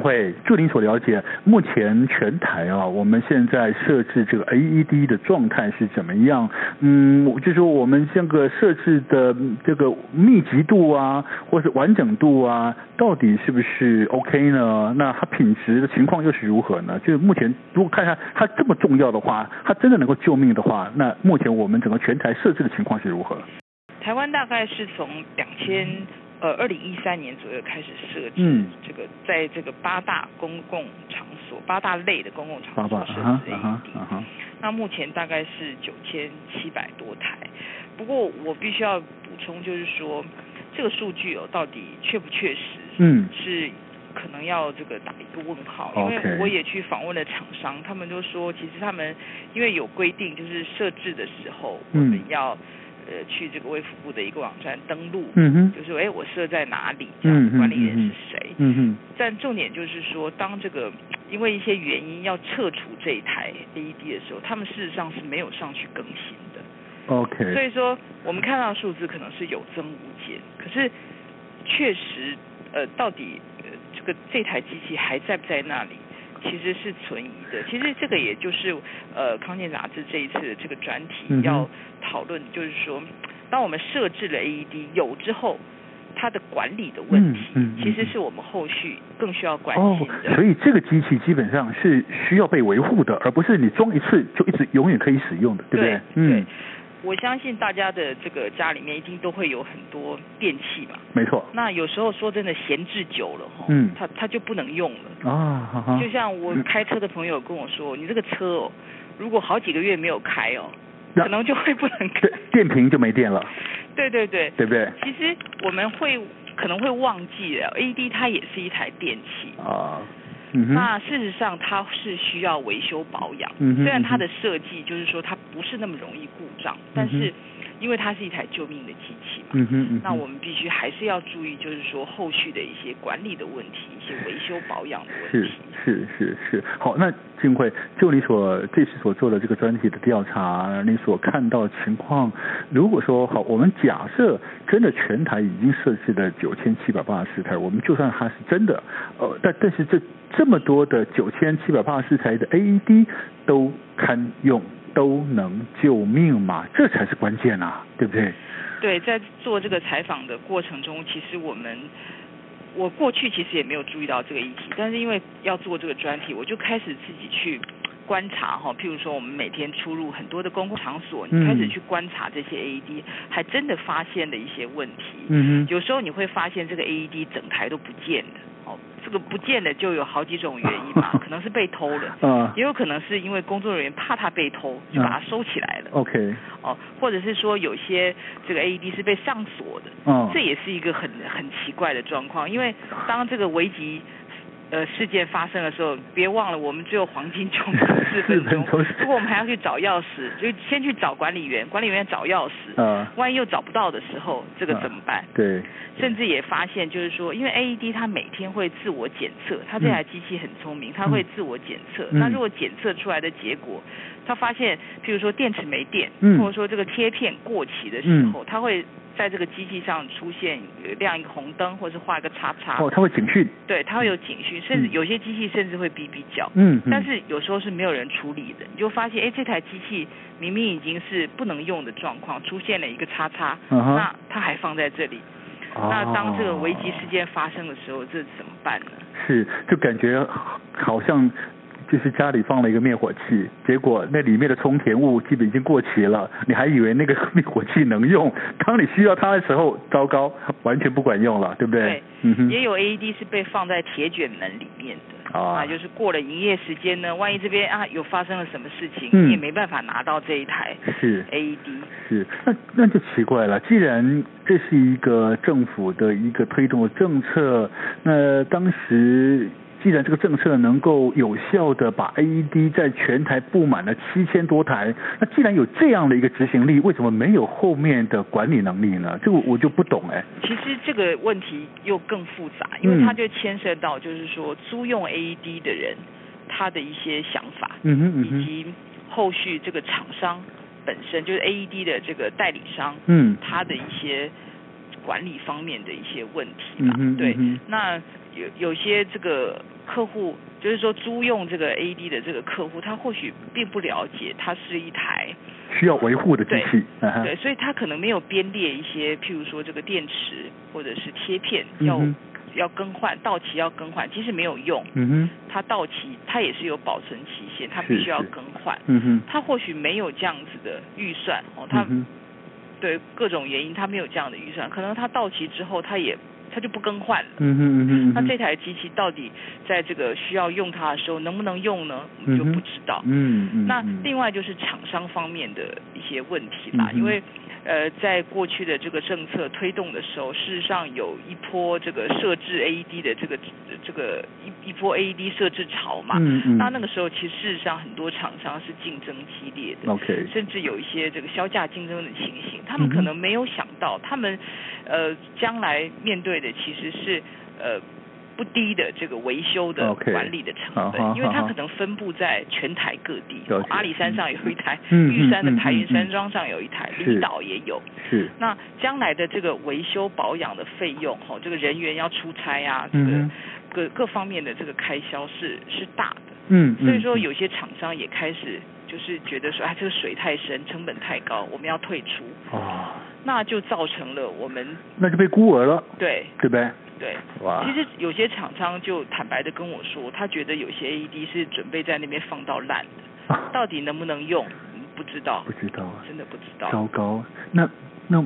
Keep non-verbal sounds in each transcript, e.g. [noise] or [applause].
惠，就您所了解，目前全台啊，我们现在设置这个 AED 的状态是怎么样？嗯，就是我们这个设置的这个密集度啊，或是完整度啊，到底是不是 OK 呢？那它品质的情况又是如何呢？就是目前如果看一下它这么重要的话，它真的能够救命的话，那目前我们整个全台设置的情况是如何？台湾大概是从两千。呃，二零一三年左右开始设置，嗯，这个在这个八大公共场所、八大类的公共场所设置 AED，啊啊、那目前大概是九千七百多台。不过我必须要补充，就是说这个数据哦，到底确不确实？嗯，是可能要这个打一个问号，嗯、因为我也去访问了厂商，他们都说，其实他们因为有规定，就是设置的时候我们要。呃，去这个卫福部的一个网站登录，嗯哼，就是哎，我设在哪里？这样管理员是谁？嗯哼。但重点就是说，当这个因为一些原因要撤除这一台 AED 的时候，他们事实上是没有上去更新的。OK。所以说，我们看到数字可能是有增无减，可是确实，呃，到底呃这个这台机器还在不在那里？其实是存疑的。其实这个也就是呃康健杂志这一次的这个专题要讨论，就是说，当我们设置了 AED 有之后，它的管理的问题，其实是我们后续更需要关心的。哦，所以这个机器基本上是需要被维护的，而不是你装一次就一直永远可以使用的，对不对？对。嗯。我相信大家的这个家里面一定都会有很多电器嘛，没错。那有时候说真的闲置久了哈，嗯，它它就不能用了啊。就像我开车的朋友跟我说，嗯、你这个车哦，如果好几个月没有开哦，可能就会不能开，电瓶就没电了。[laughs] 对对对，对不对？其实我们会可能会忘记了，AED 它也是一台电器啊。嗯、那事实上它是需要维修保养，嗯，虽然它的设计就是说它不是那么容易故障，嗯，但是因为它是一台救命的机器嘛，那我们必须还是要注意，就是说后续的一些管理的问题，一些维修保养的问题。是是是是，好，那金慧就你所这次所做的这个专题的调查，你所看到的情况，如果说好，我们假设真的全台已经设置了九千七百八十四台，我们就算它是真的，呃，但但是这。这么多的九千七百八十台的 AED 都堪用，都能救命嘛？这才是关键啊，对不对？对，在做这个采访的过程中，其实我们我过去其实也没有注意到这个议题，但是因为要做这个专题，我就开始自己去观察哈，譬如说我们每天出入很多的公共场所，你开始去观察这些 AED，还真的发现了一些问题。嗯哼，有时候你会发现这个 AED 整台都不见了。这个不见得就有好几种原因嘛，[laughs] 可能是被偷了，嗯，也有可能是因为工作人员怕他被偷，就把它收起来了。OK，哦，或者是说有些这个 AED 是被上锁的，嗯，这也是一个很很奇怪的状况，因为当这个危急。呃，事件发生的时候，别忘了我们只有黄金九十四分钟。如果我们还要去找钥匙，就先去找管理员，管理员找钥匙。嗯。万一又找不到的时候，这个怎么办？对。甚至也发现，就是说，因为 AED 它每天会自我检测，它这台机器很聪明，它会自我检测。那如果检测出来的结果，它发现，譬如说电池没电，嗯或者说这个贴片过期的时候，它会。在这个机器上出现亮一个红灯，或者是画一个叉叉。哦，它会警讯。对，它会有警讯，甚至有些机器甚至会哔哔叫。嗯。但是有时候是没有人处理的，你就发现，哎，这台机器明明已经是不能用的状况，出现了一个叉叉，嗯、那它还放在这里。哦。那当这个危机事件发生的时候，这怎么办呢？是，就感觉好像。就是家里放了一个灭火器，结果那里面的充填物基本已经过期了，你还以为那个灭火器能用，当你需要它的时候，糟糕，完全不管用了，对不对？对，嗯哼。也有 AED 是被放在铁卷门里面的，啊，就是过了营业时间呢，万一这边啊有发生了什么事情，嗯，你也没办法拿到这一台是 AED。是，那那就奇怪了，既然这是一个政府的一个推动的政策，那当时。既然这个政策能够有效的把 AED 在全台布满了七千多台，那既然有这样的一个执行力，为什么没有后面的管理能力呢？这个我就不懂哎。其实这个问题又更复杂，因为它就牵涉到就是说租用 AED 的人他的一些想法，嗯哼嗯哼，以及后续这个厂商本身就是 AED 的这个代理商，嗯，他的一些。管理方面的一些问题嘛，嗯、对，那有有些这个客户，就是说租用这个 AED 的这个客户，他或许并不了解，它是一台需要维护的机器，对，对，所以他可能没有编列一些，譬如说这个电池或者是贴片要、嗯、要更换，到期要更换，其实没有用，嗯哼，它到期它也是有保存期限，它必须要更换，嗯哼，他或许没有这样子的预算哦，他、嗯、对各种原因他没有这样的预算，可能他到期之后他也。它就不更换了。嗯哼嗯哼。那这台机器到底在这个需要用它的时候能不能用呢？我们就不知道。嗯嗯。那另外就是厂商方面的一些问题啦，因为呃，在过去的这个政策推动的时候，事实上有一波这个设置 AED 的这个这个一一波 AED 设置潮嘛。嗯嗯。那那个时候其实事实上很多厂商是竞争激烈的。OK。甚至有一些这个销价竞争的情形，他们可能没有想到，他们呃将来面对。的其实是呃不低的这个维修的管理的成本，okay. 因为它可能分布在全台各地，阿里山上有一台，玉山的台云山庄上有一台，离岛也有。是。那将来的这个维修保养的费用，哈，这个人员要出差啊，这个各各方面的这个开销是是大的。嗯。所以说有些厂商也开始就是觉得说，啊，这个水太深，成本太高，我们要退出。哦。那就造成了我们那就被孤儿了，对对呗对？对，哇！其实有些厂商就坦白的跟我说，他觉得有些 AED 是准备在那边放到烂的，啊，到底能不能用，不知道，不知道，真的不知道。糟糕，那那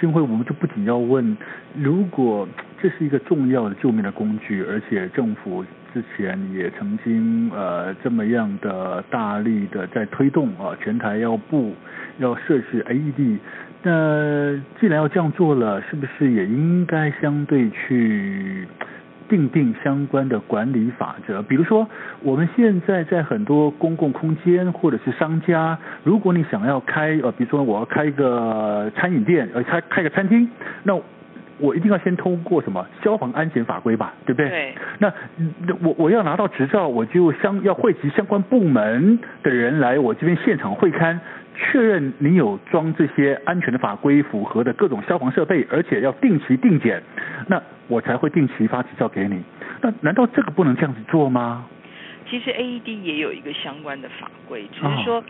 金辉，我们就不仅要问，如果这是一个重要的救命的工具，而且政府之前也曾经呃这么样的大力的在推动啊，全台要布要设置 AED。那既然要这样做了，是不是也应该相对去定定相关的管理法则？比如说，我们现在在很多公共空间或者是商家，如果你想要开呃，比如说我要开一个餐饮店，呃，开开个餐厅，那我一定要先通过什么消防安全法规吧，对不对？对。那我我要拿到执照，我就相要汇集相关部门的人来我这边现场会勘。确认你有装这些安全的法规符合的各种消防设备，而且要定期定检，那我才会定期发执照给你。那难道这个不能这样子做吗？其实 AED 也有一个相关的法规，只是说，哦、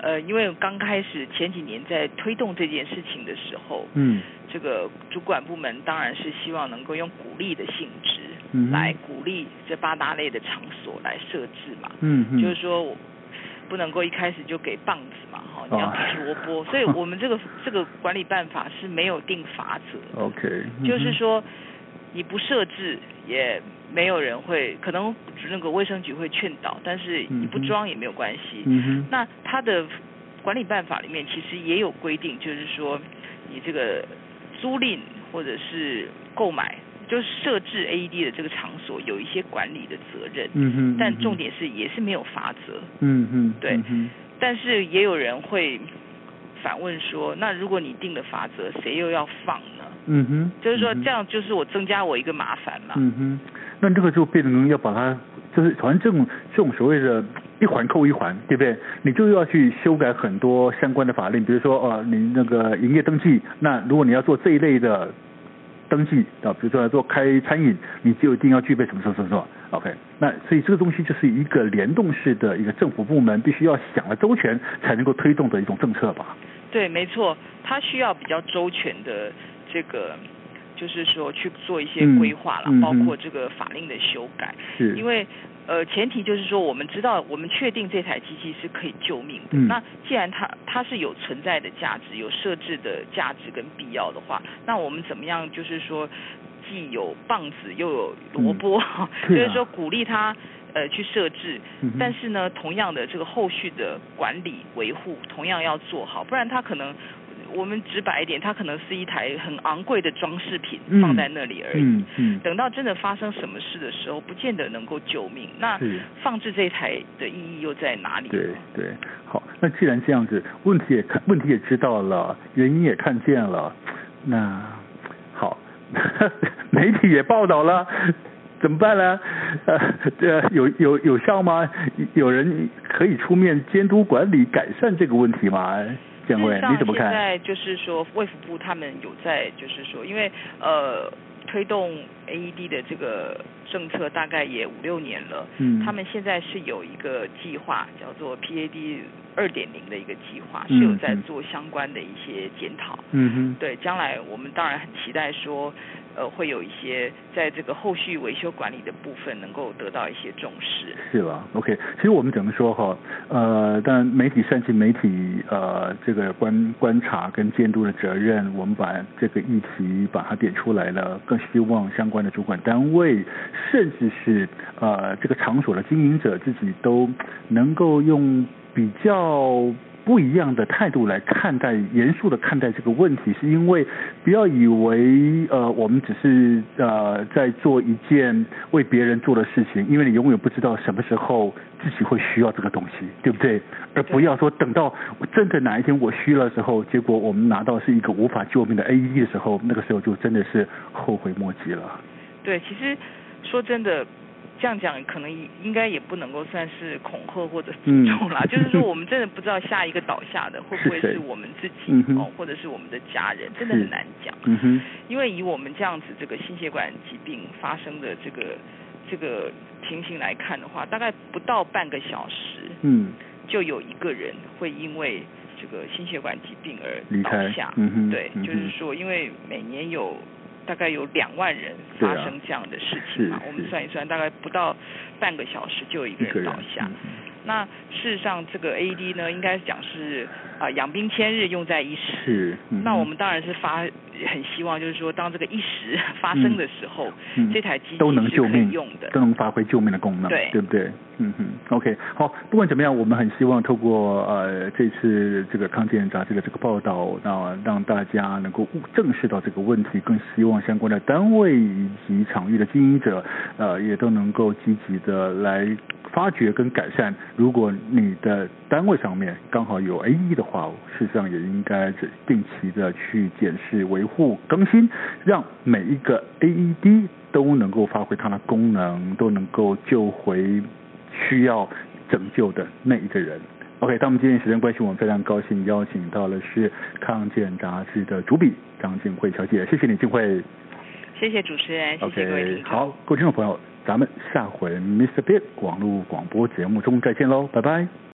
呃，因为刚开始前几年在推动这件事情的时候，嗯，这个主管部门当然是希望能够用鼓励的性质，嗯，来鼓励这八大类的场所来设置嘛，嗯，嗯，就是说我。不能够一开始就给棒子嘛，哈，你要给萝卜，所以我们这个这个管理办法是没有定法则。[laughs] OK，就是说你不设置也没有人会，可能那个卫生局会劝导，但是你不装也没有关系。嗯哼。那他的管理办法里面其实也有规定，就是说你这个租赁或者是购买。就是设置 AED 的这个场所有一些管理的责任，嗯哼，但重点是也是没有罚则，嗯哼，对，嗯哼，但是也有人会反问说，那如果你定了罚则，谁又要放呢？嗯哼，就是说这样就是我增加我一个麻烦嘛，嗯哼，那这个就变成要把它，就是反正这种这种所谓的一环扣一环，对不对？你就要去修改很多相关的法令，比如说呃，你那个营业登记，那如果你要做这一类的。登记啊，比如说来做开餐饮，你就一定要具备什么什么什么什么，OK？那所以这个东西就是一个联动式的一个政府部门必须要想得周全才能够推动的一种政策吧？对，没错，它需要比较周全的这个，就是说去做一些规划了，嗯，包括这个法令的修改，是因为。呃，前提就是说，我们知道，我们确定这台机器是可以救命的。嗯、那既然它它是有存在的价值、有设置的价值跟必要的话，那我们怎么样？就是说，既有棒子又有萝卜，[laughs] 嗯、就是说鼓励它呃去设置，嗯、但是呢，同样的这个后续的管理维护同样要做好，不然它可能。我们直白一点，它可能是一台很昂贵的装饰品放在那里而已。嗯嗯。等到真的发生什么事的时候，不见得能够救命。那放置这台的意义又在哪里？对对，好。那既然这样子，问题也看问题也知道了，原因也看见了，那好，[laughs] 媒体也报道了，怎么办呢？呃，这有有有效吗？有人可以出面监督管理，改善这个问题吗？事实上，现在就是说，卫福部他们有在，就是说，因为呃，推动 AED 的这个政策大概也五六年了，嗯，他们现在是有一个计划叫做 PAD 二点零的一个计划，是有在做相关的一些检讨，嗯哼，对，将来我们当然很期待说。呃，会有一些在这个后续维修管理的部分能够得到一些重视，是吧？OK，其实我们怎么说哈？呃，但媒体善尽媒体呃这个观观察跟监督的责任，我们把这个议题把它点出来了，更希望相关的主管单位，甚至是呃这个场所的经营者自己都能够用比较。不一样的态度来看待，严肃的看待这个问题，是因为不要以为呃我们只是呃在做一件为别人做的事情，因为你永远不知道什么时候自己会需要这个东西，对不对？而不要说等到真的哪一天我需要的时候，结果我们拿到是一个无法救命的 AED 的时候，那个时候就真的是后悔莫及了。对，其实说真的。这样讲可能应该也不能够算是恐吓或者诅咒啦，嗯、[laughs] [laughs] 就是说我们真的不知道下一个倒下的会不会是我们自己哦，或者是我们的家人，真的很难讲。嗯哼，因为以我们这样子这个心血管疾病发生的这个这个情形来看的话，大概不到半个小时，嗯，就有一个人会因为这个心血管疾病而倒下。对，就是说因为每年有。大概有两万人发生这样的事情嘛，啊、我们算一算，大概不到半个小时就有一个人倒下。嗯、那事实上，这个 AED 呢，应该讲是啊养兵千日，用在一时。嗯、那我们当然是发很希望，就是说，当这个一时发生的时候，嗯、这台机器都能救命用的，都能发挥救命的功能，对，对不对？嗯哼，OK，好，不管怎么样，我们很希望透过呃这次这个康健杂志的这个报道，那让大家能够正视到这个问题，更希望相关的单位以及场域的经营者，呃，也都能够积极的来发掘跟改善。如果你的单位上面刚好有 AED 的话，事实上也应该定期的去检视、维护、更新，让每一个 AED 都能够发挥它的功能，都能够救回。需要拯救的那一个人。OK，那我们今天时间关系，我们非常高兴邀请到的是《康健杂志》的主笔张静慧小姐，谢谢你，静慧。谢谢主持人，谢谢各位。OK，好，各位听众朋友，咱们下回 Mr. Big 网路广播节目中再见喽，拜拜。